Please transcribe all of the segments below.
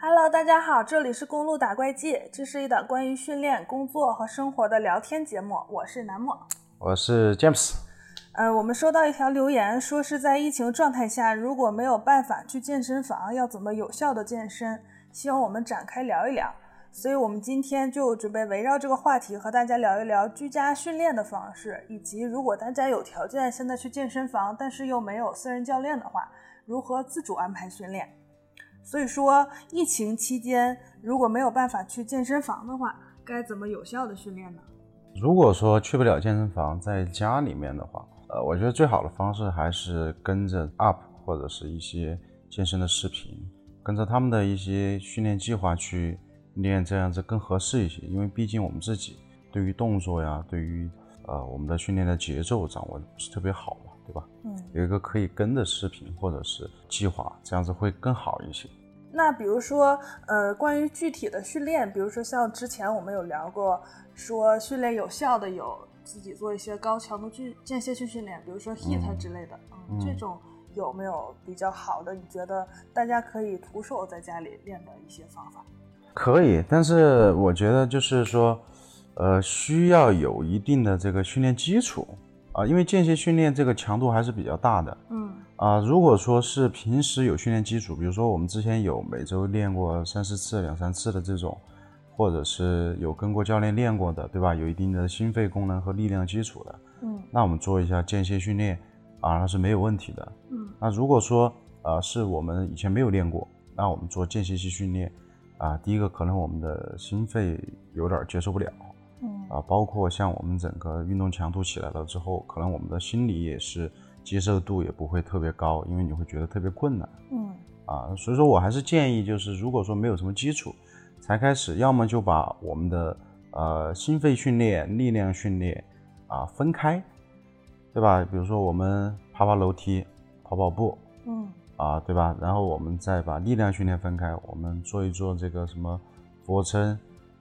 Hello，大家好，这里是公路打怪记，这是一档关于训练、工作和生活的聊天节目。我是南莫，我是 James。呃，我们收到一条留言，说是在疫情状态下，如果没有办法去健身房，要怎么有效的健身？希望我们展开聊一聊。所以，我们今天就准备围绕这个话题和大家聊一聊居家训练的方式，以及如果大家有条件现在去健身房，但是又没有私人教练的话，如何自主安排训练？所以说，疫情期间如果没有办法去健身房的话，该怎么有效的训练呢？如果说去不了健身房，在家里面的话，呃，我觉得最好的方式还是跟着 UP 或者是一些健身的视频，跟着他们的一些训练计划去练，这样子更合适一些。因为毕竟我们自己对于动作呀，对于呃我们的训练的节奏掌握的不是特别好嘛，对吧？嗯，有一个可以跟的视频或者是计划，这样子会更好一些。那比如说，呃，关于具体的训练，比如说像之前我们有聊过，说训练有效的有自己做一些高强度去间歇性训练，比如说 HIIT 之类的，嗯，这种有没有比较好的？你觉得大家可以徒手在家里练的一些方法？可以，但是我觉得就是说，呃，需要有一定的这个训练基础啊，因为间歇训练这个强度还是比较大的，嗯。啊，如果说是平时有训练基础，比如说我们之前有每周练过三四次、两三次的这种，或者是有跟过教练练过的，对吧？有一定的心肺功能和力量基础的，嗯，那我们做一下间歇训练啊，那是没有问题的，嗯。那如果说呃是我们以前没有练过，那我们做间歇性训练啊，第一个可能我们的心肺有点接受不了，嗯，啊，包括像我们整个运动强度起来了之后，可能我们的心理也是。接受度也不会特别高，因为你会觉得特别困难。嗯，啊，所以说我还是建议，就是如果说没有什么基础，才开始，要么就把我们的呃心肺训练、力量训练啊分开，对吧？比如说我们爬爬楼梯、跑跑步，嗯，啊，对吧？然后我们再把力量训练分开，我们做一做这个什么俯卧撑、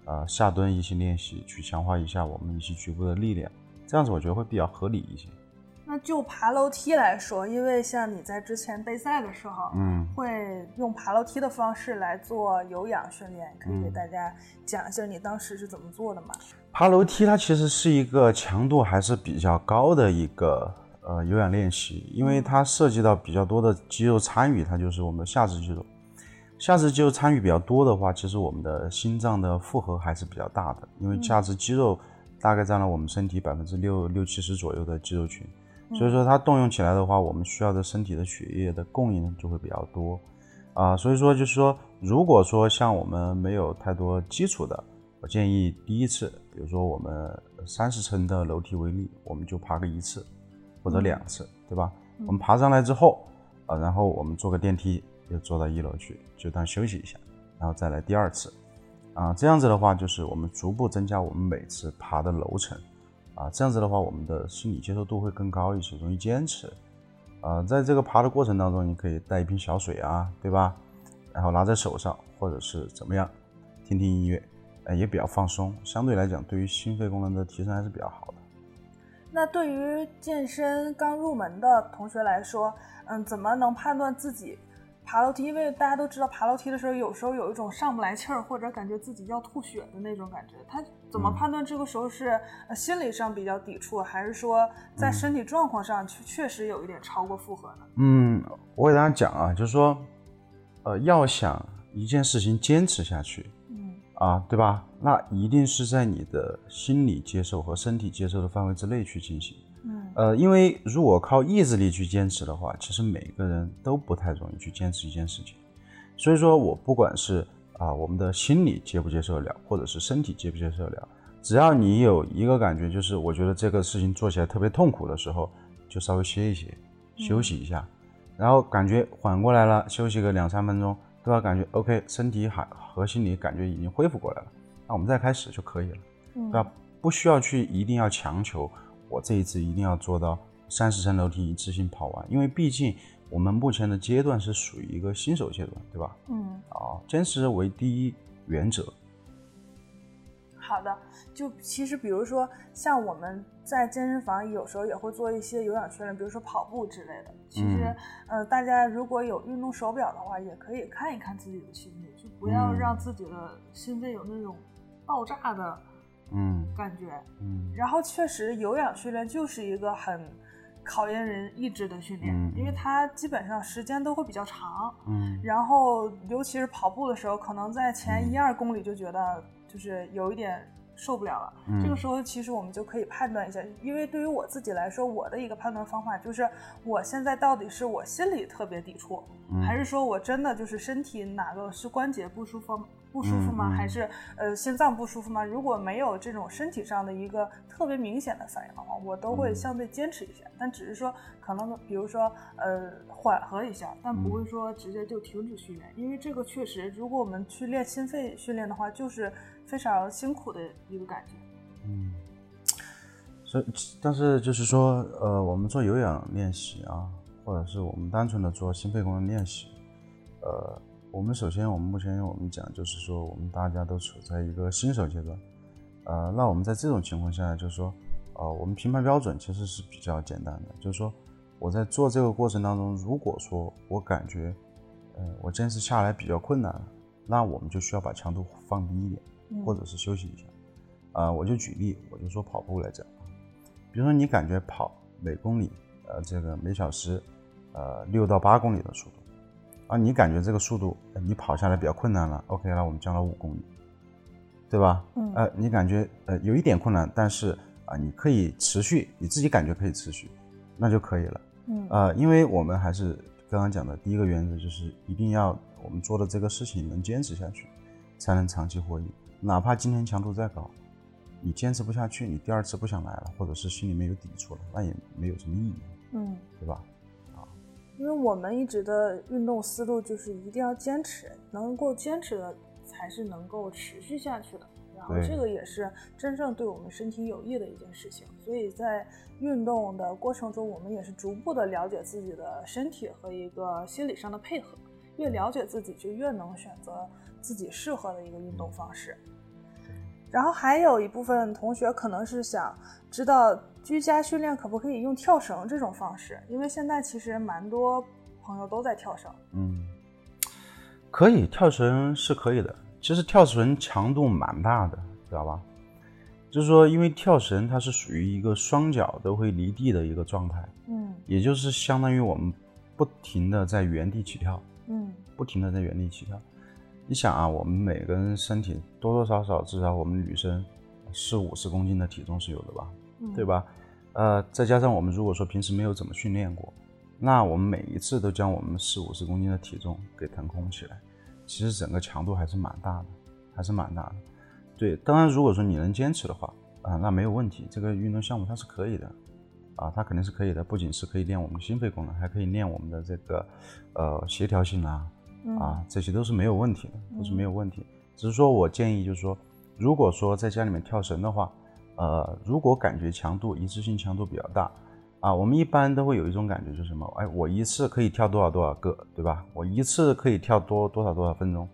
呃下蹲一些练习，去强化一下我们一些局部的力量，这样子我觉得会比较合理一些。那就爬楼梯来说，因为像你在之前备赛的时候，嗯，会用爬楼梯的方式来做有氧训练，可以给大家讲一下你当时是怎么做的吗？爬楼梯它其实是一个强度还是比较高的一个呃有氧练习，因为它涉及到比较多的肌肉参与，它就是我们的下肢肌肉。下肢肌肉参与比较多的话，其实我们的心脏的负荷还是比较大的，因为下肢肌肉大概占了我们身体百分之六六七十左右的肌肉群。所以说它动用起来的话，我们需要的身体的血液的供应就会比较多，啊，所以说就是说，如果说像我们没有太多基础的，我建议第一次，比如说我们三十层的楼梯为例，我们就爬个一次或者两次，对吧？我们爬上来之后，啊，然后我们坐个电梯又坐到一楼去，就当休息一下，然后再来第二次，啊，这样子的话就是我们逐步增加我们每次爬的楼层。啊，这样子的话，我们的心理接受度会更高一些，容易坚持。啊，在这个爬的过程当中，你可以带一瓶小水啊，对吧？然后拿在手上，或者是怎么样，听听音乐，哎，也比较放松。相对来讲，对于心肺功能的提升还是比较好的。那对于健身刚入门的同学来说，嗯，怎么能判断自己？爬楼梯，因为大家都知道，爬楼梯的时候有时候有一种上不来气儿，或者感觉自己要吐血的那种感觉。他怎么判断这个时候是心理上比较抵触，还是说在身体状况上确确实有一点超过负荷呢？嗯，我给大家讲啊，就是说，呃，要想一件事情坚持下去，嗯，啊，对吧？那一定是在你的心理接受和身体接受的范围之内去进行。呃，因为如果靠意志力去坚持的话，其实每个人都不太容易去坚持一件事情。所以说我不管是啊，我们的心理接不接受得了，或者是身体接不接受得了，只要你有一个感觉，就是我觉得这个事情做起来特别痛苦的时候，就稍微歇一歇，休息一下，然后感觉缓过来了，休息个两三分钟，对吧？感觉 OK，身体还和心理感觉已经恢复过来了，那我们再开始就可以了，对吧？不需要去一定要强求。我这一次一定要做到三十层楼梯一次性跑完，因为毕竟我们目前的阶段是属于一个新手阶段，对吧？嗯。啊，坚持为第一原则。好的，就其实比如说像我们在健身房有时候也会做一些有氧训练，比如说跑步之类的。其实，呃，大家如果有运动手表的话，也可以看一看自己的心率，就不要让自己的心肺有那种爆炸的嗯感觉。嗯。然后确实有氧训练就是一个很考验人意志的训练，因为它基本上时间都会比较长。嗯。然后尤其是跑步的时候，可能在前一二公里就觉得。就是有一点受不了了，这个时候其实我们就可以判断一下，因为对于我自己来说，我的一个判断方法就是，我现在到底是我心里特别抵触，还是说我真的就是身体哪个是关节不舒服？不舒服吗？还是呃心脏不舒服吗？如果没有这种身体上的一个特别明显的反应的话，我都会相对坚持一下。但只是说可能比如说呃缓和一下，但不会说直接就停止训练，因为这个确实，如果我们去练心肺训练的话，就是非常辛苦的一个感觉。嗯，所以但是就是说呃我们做有氧练习啊，或者是我们单纯的做心肺功能练习，呃。我们首先，我们目前我们讲就是说，我们大家都处在一个新手阶段，呃，那我们在这种情况下，就是说，呃，我们评判标准其实是比较简单的，就是说，我在做这个过程当中，如果说我感觉，呃，我坚持下来比较困难，那我们就需要把强度放低一点，或者是休息一下。啊，我就举例，我就说跑步来讲，比如说你感觉跑每公里，呃，这个每小时，呃，六到八公里的速度。啊，你感觉这个速度，你跑下来比较困难了。OK，那我们降到五公里，对吧？嗯。呃，你感觉呃有一点困难，但是啊，你可以持续，你自己感觉可以持续，那就可以了。嗯。呃，因为我们还是刚刚讲的第一个原则，就是一定要我们做的这个事情能坚持下去，才能长期获益。哪怕今天强度再高，你坚持不下去，你第二次不想来了，或者是心里面有抵触了，那也没有什么意义。嗯。对吧？啊因为我们一直的运动思路就是一定要坚持，能够坚持的才是能够持续下去的。然后这个也是真正对我们身体有益的一件事情。所以在运动的过程中，我们也是逐步的了解自己的身体和一个心理上的配合。越了解自己，就越能选择自己适合的一个运动方式。然后还有一部分同学可能是想知道。居家训练可不可以用跳绳这种方式？因为现在其实蛮多朋友都在跳绳。嗯，可以，跳绳是可以的。其实跳绳强度蛮大的，知道吧？就是说，因为跳绳它是属于一个双脚都会离地的一个状态。嗯，也就是相当于我们不停的在原地起跳。嗯，不停的在原地起跳。你想啊，我们每个人身体多多少少，至少我们女生四五十公斤的体重是有的吧？对吧？呃，再加上我们如果说平时没有怎么训练过，那我们每一次都将我们四五十公斤的体重给腾空起来，其实整个强度还是蛮大的，还是蛮大的。对，当然如果说你能坚持的话，啊，那没有问题，这个运动项目它是可以的，啊，它肯定是可以的，不仅是可以练我们心肺功能，还可以练我们的这个呃协调性啊，啊，这些都是没有问题的，都是没有问题。只是说我建议就是说，如果说在家里面跳绳的话。呃，如果感觉强度一次性强度比较大，啊，我们一般都会有一种感觉，就是什么？哎，我一次可以跳多少多少个，对吧？我一次可以跳多多少多少分钟，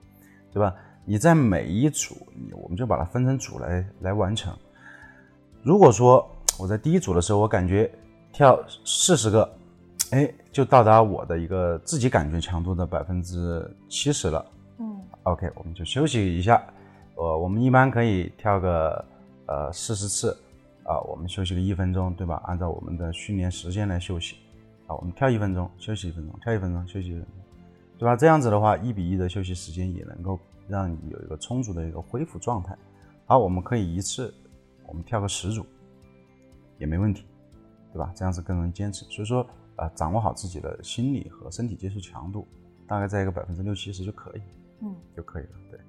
对吧？你在每一组，你我们就把它分成组来来完成。如果说我在第一组的时候，我感觉跳四十个，哎，就到达我的一个自己感觉强度的百分之七十了。嗯，OK，我们就休息一下。呃，我们一般可以跳个。呃，四十次，啊，我们休息个一分钟，对吧？按照我们的训练时间来休息，啊，我们跳一分钟，休息一分钟，跳一分钟，休息一分钟，对吧？这样子的话，一比一的休息时间也能够让你有一个充足的一个恢复状态。好，我们可以一次我们跳个十组，也没问题，对吧？这样子更容易坚持。所以说，啊，掌握好自己的心理和身体接触强度，大概在一个百分之六七十就可以，嗯，就可以了，对。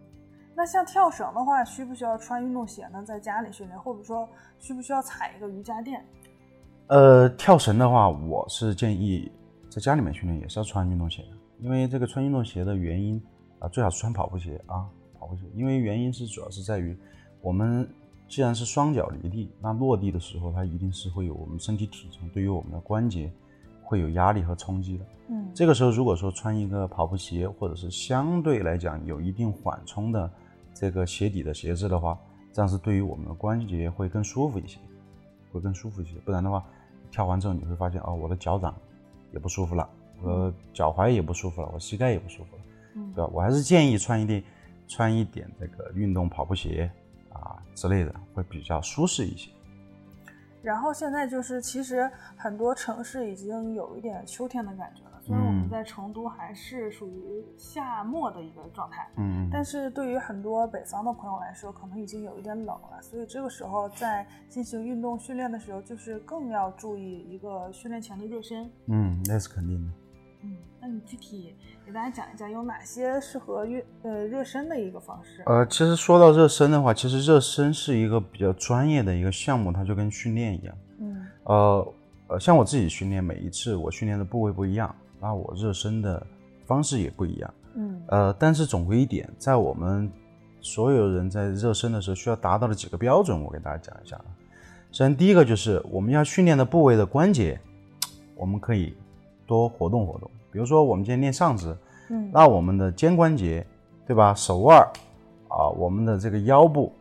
那像跳绳的话，需不需要穿运动鞋呢？在家里训练，或者说需不需要踩一个瑜伽垫？呃，跳绳的话，我是建议在家里面训练也是要穿运动鞋的，因为这个穿运动鞋的原因啊，最好是穿跑步鞋啊，跑步鞋，因为原因是主要是在于我们既然是双脚离地，那落地的时候它一定是会有我们身体体重对于我们的关节会有压力和冲击的。嗯，这个时候如果说穿一个跑步鞋，或者是相对来讲有一定缓冲的。这个鞋底的鞋子的话，这样是对于我们的关节会更舒服一些，会更舒服一些。不然的话，跳完之后你会发现，哦，我的脚掌也不舒服了，我脚踝也不舒服了，我膝盖也不舒服了，对吧？我还是建议穿一点，穿一点这个运动跑步鞋啊之类的，会比较舒适一些。然后现在就是，其实很多城市已经有一点秋天的感觉了。虽然我们在成都还是属于夏末的一个状态，嗯，但是对于很多北方的朋友来说，可能已经有一点冷了。所以这个时候在进行运动训练的时候，就是更要注意一个训练前的热身。嗯，那是肯定的。嗯，那你具体给大家讲一讲有哪些适合热呃热身的一个方式？呃，其实说到热身的话，其实热身是一个比较专业的一个项目，它就跟训练一样。嗯，呃呃，像我自己训练，每一次我训练的部位不一样，那我热身的方式也不一样。嗯，呃，但是总归一点，在我们所有人在热身的时候需要达到的几个标准，我给大家讲一下。首先，第一个就是我们要训练的部位的关节，我们可以。多活动活动，比如说我们今天练上肢，嗯，那我们的肩关节，对吧？手腕儿啊，我们的这个腰部，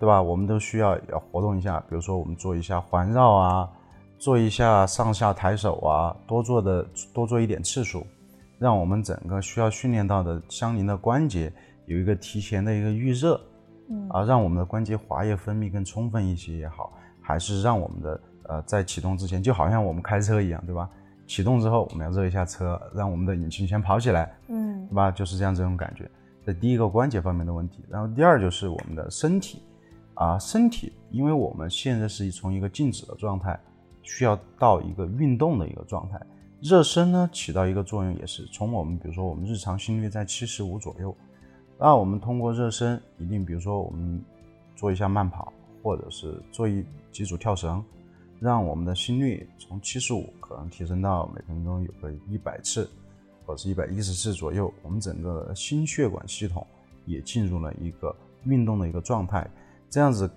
对吧？我们都需要要活动一下。比如说我们做一下环绕啊，做一下上下抬手啊，多做的多做一点次数，让我们整个需要训练到的相邻的关节有一个提前的一个预热，嗯，啊，让我们的关节滑液分泌更充分一些也好，还是让我们的呃在启动之前，就好像我们开车一样，对吧？启动之后，我们要热一下车，让我们的引擎先跑起来，嗯，对吧？就是这样这种感觉。这第一个关节方面的问题，然后第二就是我们的身体，啊，身体，因为我们现在是从一个静止的状态，需要到一个运动的一个状态。热身呢，起到一个作用，也是从我们比如说我们日常心率在七十五左右，那我们通过热身，一定比如说我们做一下慢跑，或者是做一几组跳绳。让我们的心率从七十五可能提升到每分钟有个一百次，或者是一百一十次左右。我们整个心血管系统也进入了一个运动的一个状态。这样子，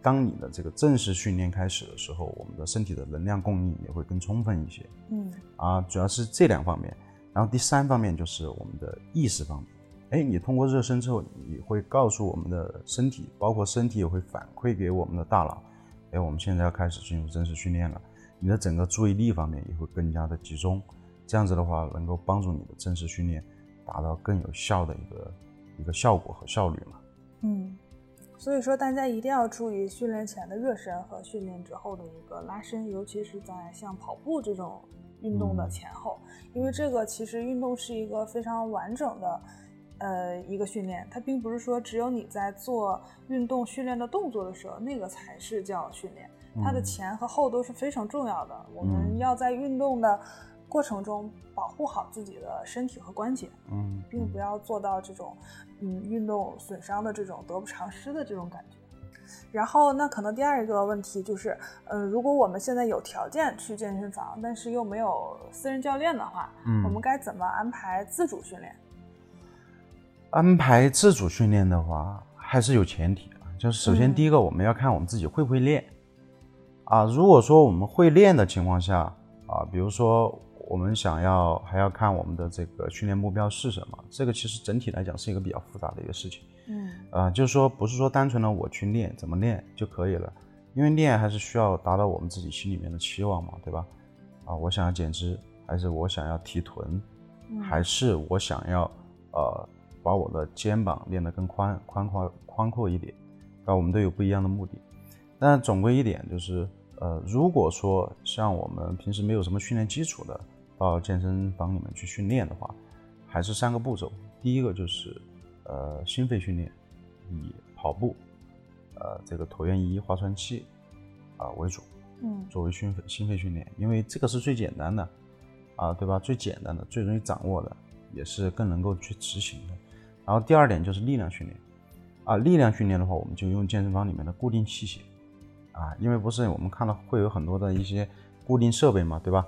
当你的这个正式训练开始的时候，我们的身体的能量供应也会更充分一些。嗯，啊，主要是这两方面。然后第三方面就是我们的意识方面。哎，你通过热身之后，你会告诉我们的身体，包括身体也会反馈给我们的大脑。哎，我们现在要开始进入正式训练了，你的整个注意力方面也会更加的集中，这样子的话能够帮助你的正式训练达到更有效的一个一个效果和效率嘛。嗯，所以说大家一定要注意训练前的热身和训练之后的一个拉伸，尤其是在像跑步这种运动的前后，因为这个其实运动是一个非常完整的。呃，一个训练，它并不是说只有你在做运动训练的动作的时候，那个才是叫训练。它的前和后都是非常重要的。我们要在运动的过程中保护好自己的身体和关节，嗯，并不要做到这种嗯运动损伤的这种得不偿失的这种感觉。然后，那可能第二个问题就是，嗯，如果我们现在有条件去健身房，但是又没有私人教练的话，嗯，我们该怎么安排自主训练？安排自主训练的话，还是有前提啊，就是首先第一个，我们要看我们自己会不会练啊。如果说我们会练的情况下啊，比如说我们想要还要看我们的这个训练目标是什么，这个其实整体来讲是一个比较复杂的一个事情。嗯，啊，就是说不是说单纯的我去练怎么练就可以了，因为练还是需要达到我们自己心里面的期望嘛，对吧？啊，我想要减脂，还是我想要提臀，还是我想要呃。把我的肩膀练得更宽宽阔宽阔一点，那我们都有不一样的目的。但总归一点就是，呃，如果说像我们平时没有什么训练基础的，到健身房里面去训练的话，还是三个步骤。第一个就是，呃，心肺训练，以跑步，呃，这个椭圆仪、划船器啊为主，嗯，作为心肺心肺训练，因为这个是最简单的，啊，对吧？最简单的、最容易掌握的，也是更能够去执行的。然后第二点就是力量训练，啊，力量训练的话，我们就用健身房里面的固定器械，啊，因为不是我们看到会有很多的一些固定设备嘛，对吧？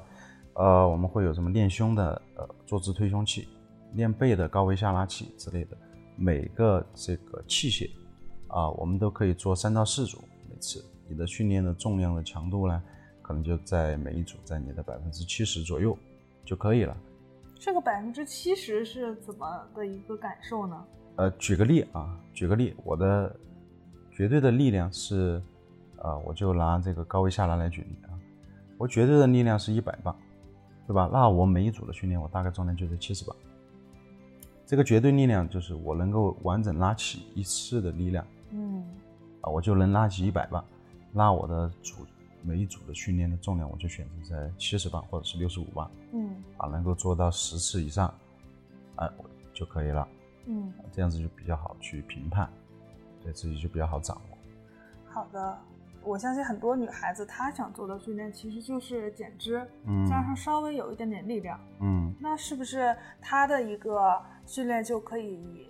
呃，我们会有什么练胸的呃坐姿推胸器，练背的高位下拉器之类的，每个这个器械，啊，我们都可以做三到四组，每次你的训练的重量的强度呢，可能就在每一组在你的百分之七十左右就可以了。这个百分之七十是怎么的一个感受呢？呃，举个例啊，举个例，我的绝对的力量是，呃，我就拿这个高位下拉来举例啊，我绝对的力量是一百磅，对吧？那我每一组的训练，我大概重量就在七十磅。这个绝对力量就是我能够完整拉起一次的力量，嗯，啊，我就能拉起一百磅，那我的组每一组的训练的重量，我就选择在七十磅或者是六十五磅，嗯，啊，能够做到十次以上，哎，就可以了，嗯，这样子就比较好去评判。对自己就比较好掌握。好的，我相信很多女孩子她想做的训练其实就是减脂，嗯，加上稍微有一点点力量，嗯，那是不是她的一个训练就可以以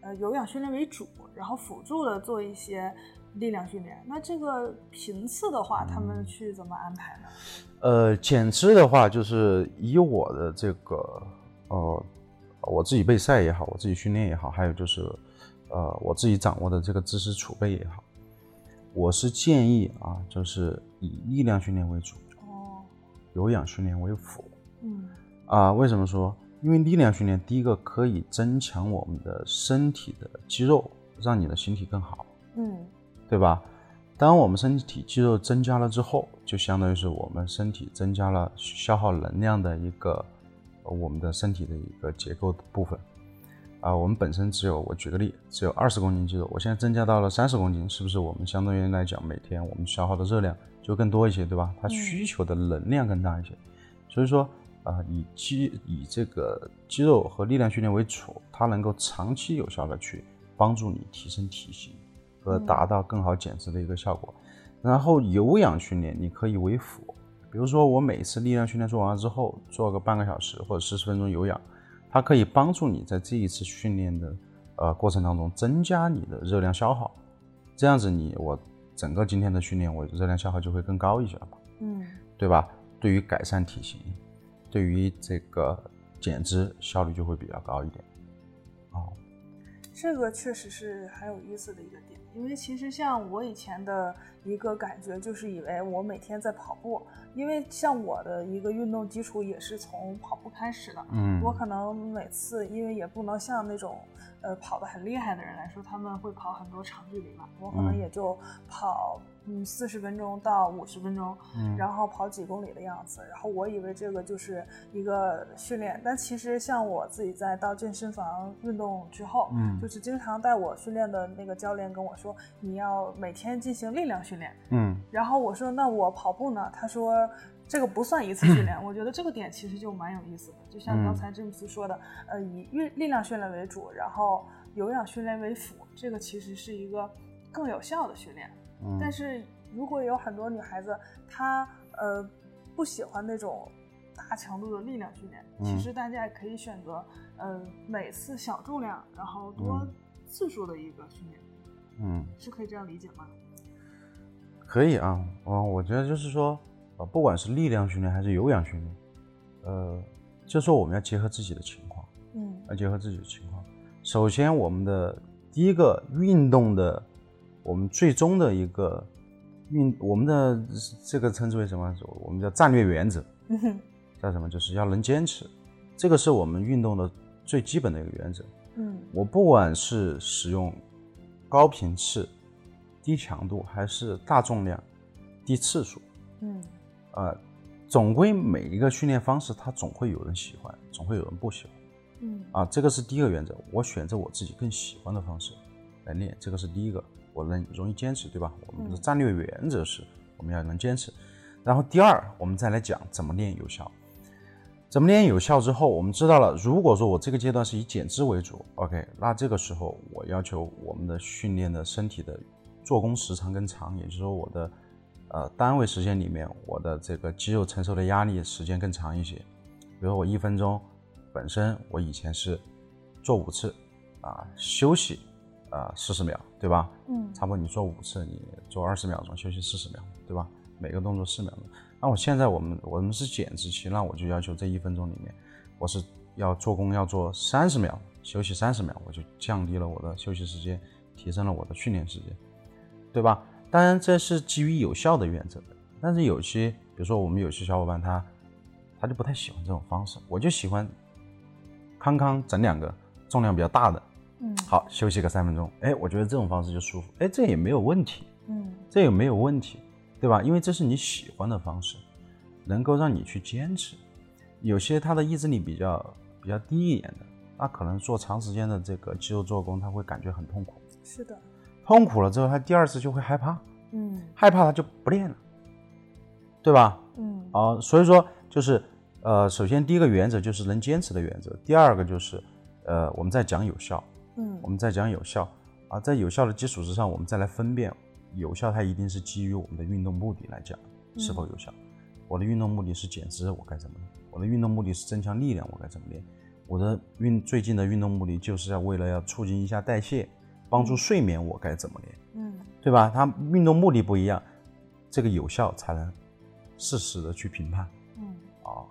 呃有氧训练为主，然后辅助的做一些力量训练？那这个频次的话，他们去怎么安排呢？呃，减脂的话，就是以我的这个呃我自己备赛也好，我自己训练也好，还有就是。呃，我自己掌握的这个知识储备也好，我是建议啊，就是以力量训练为主，哦，有氧训练为辅，嗯，啊，为什么说？因为力量训练，第一个可以增强我们的身体的肌肉，让你的形体更好，嗯，对吧？当我们身体肌肉增加了之后，就相当于是我们身体增加了消耗能量的一个，我们的身体的一个结构的部分。啊，我们本身只有，我举个例，只有二十公斤肌肉，我现在增加到了三十公斤，是不是我们相对于来讲，每天我们消耗的热量就更多一些，对吧？它需求的能量更大一些，所以说啊，以肌以这个肌肉和力量训练为主，它能够长期有效的去帮助你提升体型和达到更好减脂的一个效果。然后有氧训练你可以为辅，比如说我每次力量训练做完了之后，做个半个小时或者四十分钟有氧。它可以帮助你在这一次训练的呃过程当中增加你的热量消耗，这样子你我整个今天的训练我热量消耗就会更高一些了嘛，嗯，对吧？对于改善体型，对于这个减脂效率就会比较高一点。哦，这个确实是很有意思的一个点，因为其实像我以前的一个感觉就是以为我每天在跑步。因为像我的一个运动基础也是从跑步开始的，嗯，我可能每次因为也不能像那种呃跑得很厉害的人来说，他们会跑很多长距离嘛，我可能也就跑嗯四十分钟到五十分钟，嗯，然后跑几公里的样子，然后我以为这个就是一个训练，但其实像我自己在到健身房运动之后，嗯，就是经常带我训练的那个教练跟我说，你要每天进行力量训练，嗯，然后我说那我跑步呢？他说。这个不算一次 训练，我觉得这个点其实就蛮有意思的。就像刚才詹姆斯说的，呃，以运力量训练为主，然后有氧训练为辅，这个其实是一个更有效的训练。嗯但是如果有很多女孩子她呃不喜欢那种大强度的力量训练，其实大家也可以选择呃每次小重量，然后多次数的一个训练。嗯，是可以这样理解吗？可以啊，哦，我觉得就是说。啊，不管是力量训练还是有氧训练，呃，就说我们要结合自己的情况，嗯，要结合自己的情况。首先，我们的第一个运动的，我们最终的一个运，我们的这个称之为什么？我们叫战略原则，叫什么？就是要能坚持，这个是我们运动的最基本的一个原则。嗯，我不管是使用高频次、低强度，还是大重量、低次数，嗯。呃，总归每一个训练方式，它总会有人喜欢，总会有人不喜欢。嗯，啊，这个是第一个原则，我选择我自己更喜欢的方式来练，这个是第一个，我能容易坚持，对吧？我们的战略原则是我们要能坚持。然后第二，我们再来讲怎么练有效。怎么练有效之后，我们知道了，如果说我这个阶段是以减脂为主，OK，那这个时候我要求我们的训练的身体的做工时长更长，也就是说我的。呃，单位时间里面，我的这个肌肉承受的压力时间更长一些。比如我一分钟，本身我以前是做五次，啊，休息啊四十秒，对吧？嗯，差不多你做五次，你做二十秒钟，休息四十秒，对吧？每个动作四秒钟。那我现在我们我们是减脂期，那我就要求这一分钟里面，我是要做工要做三十秒，休息三十秒，我就降低了我的休息时间，提升了我的训练时间，对吧？当然，这是基于有效的原则的。但是有些，比如说我们有些小伙伴，他他就不太喜欢这种方式。我就喜欢康康整两个重量比较大的，嗯，好，休息个三分钟，哎，我觉得这种方式就舒服，哎，这也没有问题，嗯，这也没有问题，对吧？因为这是你喜欢的方式，能够让你去坚持。有些他的意志力比较比较低一点的，那可能做长时间的这个肌肉做工，他会感觉很痛苦。是的，痛苦了之后，他第二次就会害怕，嗯，害怕他就不练了，对吧？嗯，啊，所以说就是，呃，首先第一个原则就是能坚持的原则，第二个就是，呃，我们在讲有效，嗯，我们在讲有效，啊，在有效的基础之上，我们再来分辨有效，它一定是基于我们的运动目的来讲是否有效。我的运动目的是减脂，我该怎么练？我的运动目的是增强力量，我该怎么练？我的运最近的运动目的就是要为了要促进一下代谢，帮助睡眠，我该怎么练？嗯，对吧？它运动目的不一样，这个有效才能适时的去评判。嗯，哦，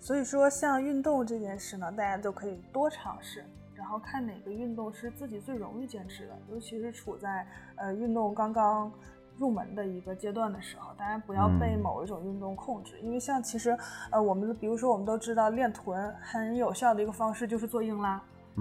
所以说像运动这件事呢，大家都可以多尝试，然后看哪个运动是自己最容易坚持的，尤其是处在呃运动刚刚。入门的一个阶段的时候，大家不要被某一种运动控制，因为像其实，呃，我们比如说我们都知道练臀很有效的一个方式就是做硬拉，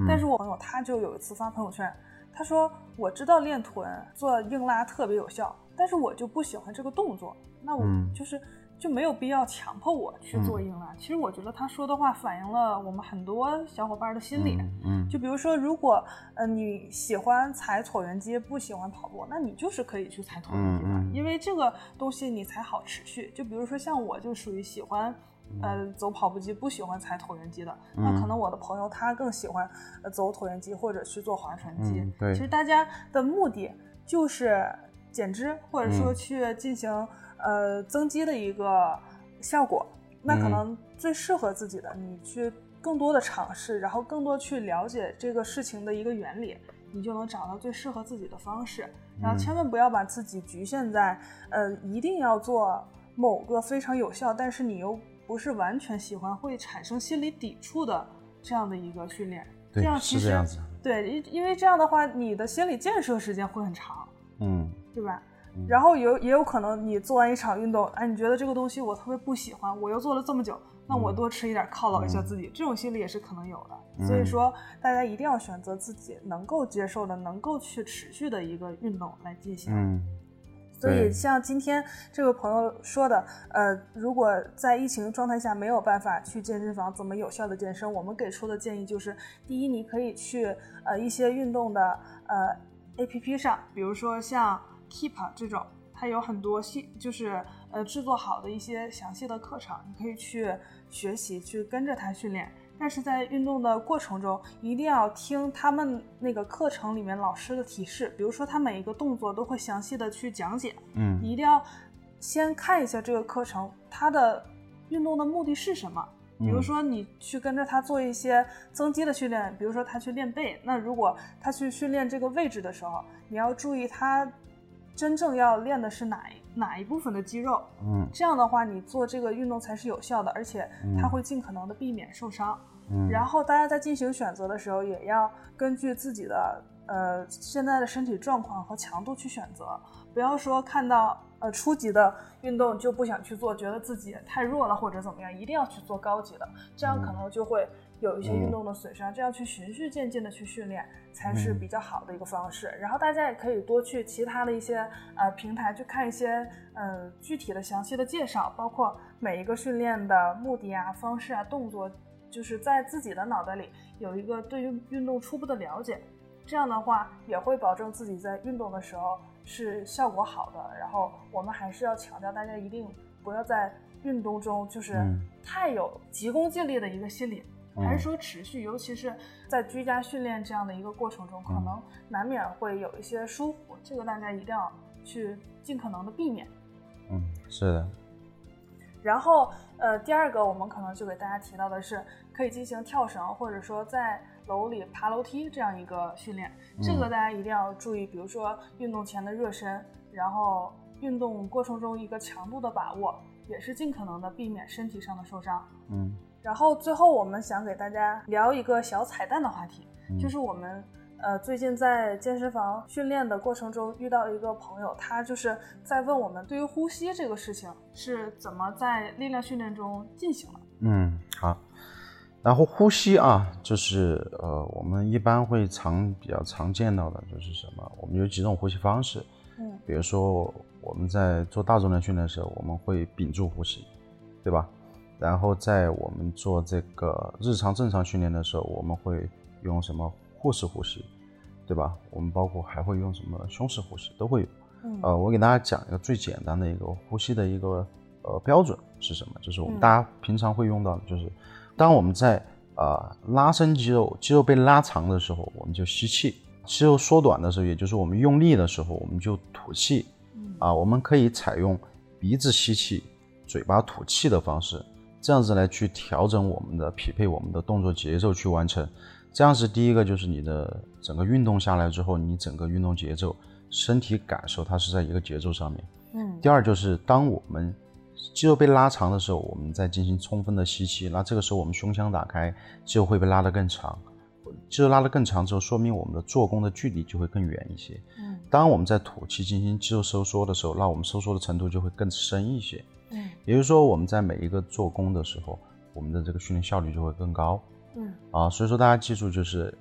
但是我朋友他就有一次发朋友圈，他说我知道练臀做硬拉特别有效，但是我就不喜欢这个动作，那我就是。就没有必要强迫我去做硬拉。其实我觉得他说的话反映了我们很多小伙伴的心理。嗯，就比如说，如果呃你喜欢踩椭圆机，不喜欢跑步，那你就是可以去踩椭圆机的，因为这个东西你才好持续。就比如说像我，就属于喜欢呃走跑步机，不喜欢踩椭圆机的。那可能我的朋友他更喜欢呃走椭圆机或者去做划船机。对，其实大家的目的就是减脂，或者说去进行。呃，增肌的一个效果，那可能最适合自己的，你去更多的尝试，然后更多去了解这个事情的一个原理，你就能找到最适合自己的方式。然后千万不要把自己局限在，呃，一定要做某个非常有效，但是你又不是完全喜欢，会产生心理抵触的这样的一个训练。这样其实对，因因为这样的话，你的心理建设时间会很长，嗯，对吧？然后有也有可能你做完一场运动，哎，你觉得这个东西我特别不喜欢，我又做了这么久，那我多吃一点犒劳一下自己，这种心理也是可能有的。所以说，大家一定要选择自己能够接受的、能够去持续的一个运动来进行。嗯。所以像今天这位朋友说的，呃，如果在疫情状态下没有办法去健身房，怎么有效的健身？我们给出的建议就是：第一，你可以去呃一些运动的呃 APP 上，比如说像。Keep 这种，它有很多系，就是呃制作好的一些详细的课程，你可以去学习，去跟着它训练。但是在运动的过程中，一定要听他们那个课程里面老师的提示，比如说他每一个动作都会详细的去讲解。嗯，你一定要先看一下这个课程，它的运动的目的是什么。比如说你去跟着他做一些增肌的训练，比如说他去练背，那如果他去训练这个位置的时候，你要注意他。真正要练的是哪一哪一部分的肌肉？嗯，这样的话，你做这个运动才是有效的，而且它会尽可能的避免受伤。嗯，然后大家在进行选择的时候，也要根据自己的呃现在的身体状况和强度去选择，不要说看到呃初级的运动就不想去做，觉得自己太弱了或者怎么样，一定要去做高级的，这样可能就会。有一些运动的损伤，这样去循序渐进的去训练才是比较好的一个方式。然后大家也可以多去其他的一些呃平台去看一些呃具体的详细的介绍，包括每一个训练的目的啊、方式啊、动作，就是在自己的脑袋里有一个对于运动初步的了解。这样的话也会保证自己在运动的时候是效果好的。然后我们还是要强调，大家一定不要在运动中就是太有急功近利的一个心理。还是说持续，尤其是在居家训练这样的一个过程中，可能难免会有一些疏忽，这个大家一定要去尽可能的避免。嗯，是的。然后，呃，第二个我们可能就给大家提到的是，可以进行跳绳，或者说在楼里爬楼梯这样一个训练。这个大家一定要注意，比如说运动前的热身，然后运动过程中一个强度的把握，也是尽可能的避免身体上的受伤。嗯。然后最后，我们想给大家聊一个小彩蛋的话题，就是我们呃最近在健身房训练的过程中遇到一个朋友，他就是在问我们对于呼吸这个事情是怎么在力量训练中进行的。嗯，好，然后呼吸啊，就是呃，我们一般会常比较常见到的就是什么？我们有几种呼吸方式，嗯，比如说我们在做大重量训练的时候，我们会屏住呼吸，对吧？然后在我们做这个日常正常训练的时候，我们会用什么腹式呼吸，对吧？我们包括还会用什么胸式呼吸都会有。嗯，呃，我给大家讲一个最简单的一个呼吸的一个呃标准是什么？就是我们大家平常会用到的，就是。当我们在啊拉伸肌肉，肌肉被拉长的时候，我们就吸气；肌肉缩短的时候，也就是我们用力的时候，我们就吐气。啊，我们可以采用鼻子吸气、嘴巴吐气的方式，这样子来去调整我们的匹配我们的动作节奏去完成。这样子第一个，就是你的整个运动下来之后，你整个运动节奏、身体感受它是在一个节奏上面。嗯。第二就是当我们。肌肉被拉长的时候，我们再进行充分的吸气，那这个时候我们胸腔打开，肌肉会被拉得更长。肌肉拉得更长之后，说明我们的做工的距离就会更远一些。嗯，当我们在吐气进行肌肉收缩的时候，那我们收缩的程度就会更深一些。嗯，也就是说我们在每一个做工的时候，我们的这个训练效率就会更高。嗯，啊，所以说大家记住就是，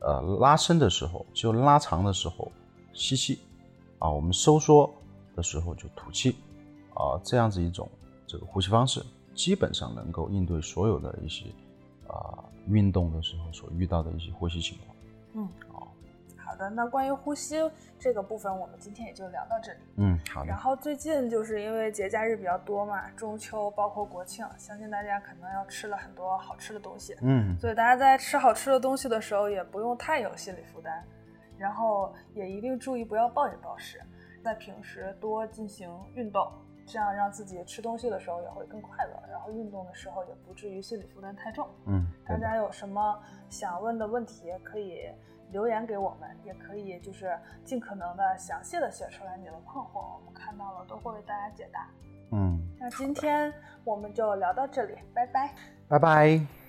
呃，拉伸的时候，肌肉拉长的时候吸气，啊，我们收缩的时候就吐气。啊，这样子一种这个呼吸方式，基本上能够应对所有的一些啊运动的时候所遇到的一些呼吸情况。嗯，好，好的。那关于呼吸这个部分，我们今天也就聊到这里。嗯，好的。然后最近就是因为节假日比较多嘛，中秋包括国庆，相信大家可能要吃了很多好吃的东西。嗯，所以大家在吃好吃的东西的时候，也不用太有心理负担，然后也一定注意不要暴饮暴食，在平时多进行运动。这样让自己吃东西的时候也会更快乐，然后运动的时候也不至于心理负担太重。嗯，大家有什么想问的问题，可以留言给我们，也可以就是尽可能的详细的写出来你的困惑，我们看到了都会为大家解答。嗯，那今天我们就聊到这里，拜拜，拜拜。